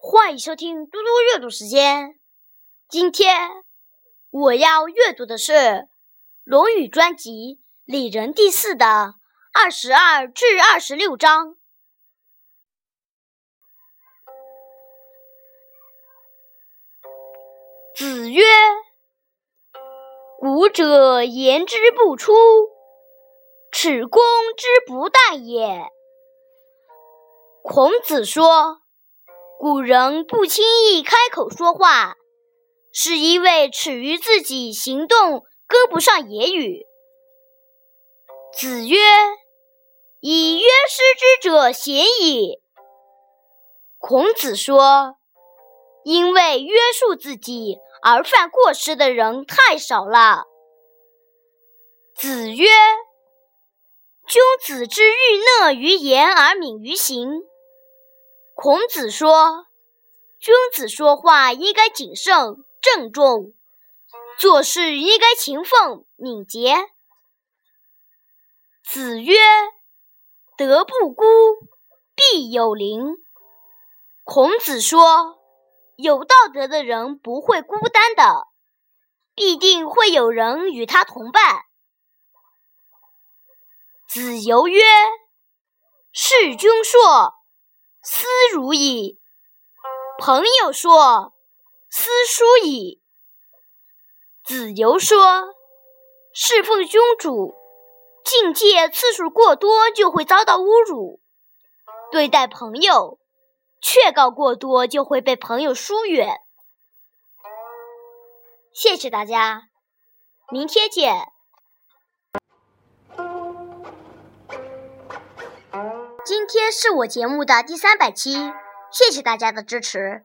欢迎收听嘟嘟阅读时间。今天我要阅读的是《论语》专辑《礼仁》第四的二十二至二十六章。子曰：“古者言之不出，耻公之不待也。”孔子说。古人不轻易开口说话，是因为耻于自己行动跟不上言语。子曰：“以约失之者鲜矣。”孔子说：“因为约束自己而犯过失的人太少了。”子曰：“君子之欲讷于言而敏于行。”孔子说：“君子说话应该谨慎郑重，做事应该勤奋敏捷。”子曰：“德不孤，必有邻。”孔子说：“有道德的人不会孤单的，必定会有人与他同伴。”子游曰：“事君说。”斯如矣。朋友说：“斯疏矣。”子游说：“侍奉君主，境界次数过多就会遭到侮辱；对待朋友，劝告过多就会被朋友疏远。”谢谢大家，明天见。今天是我节目的第三百期，谢谢大家的支持。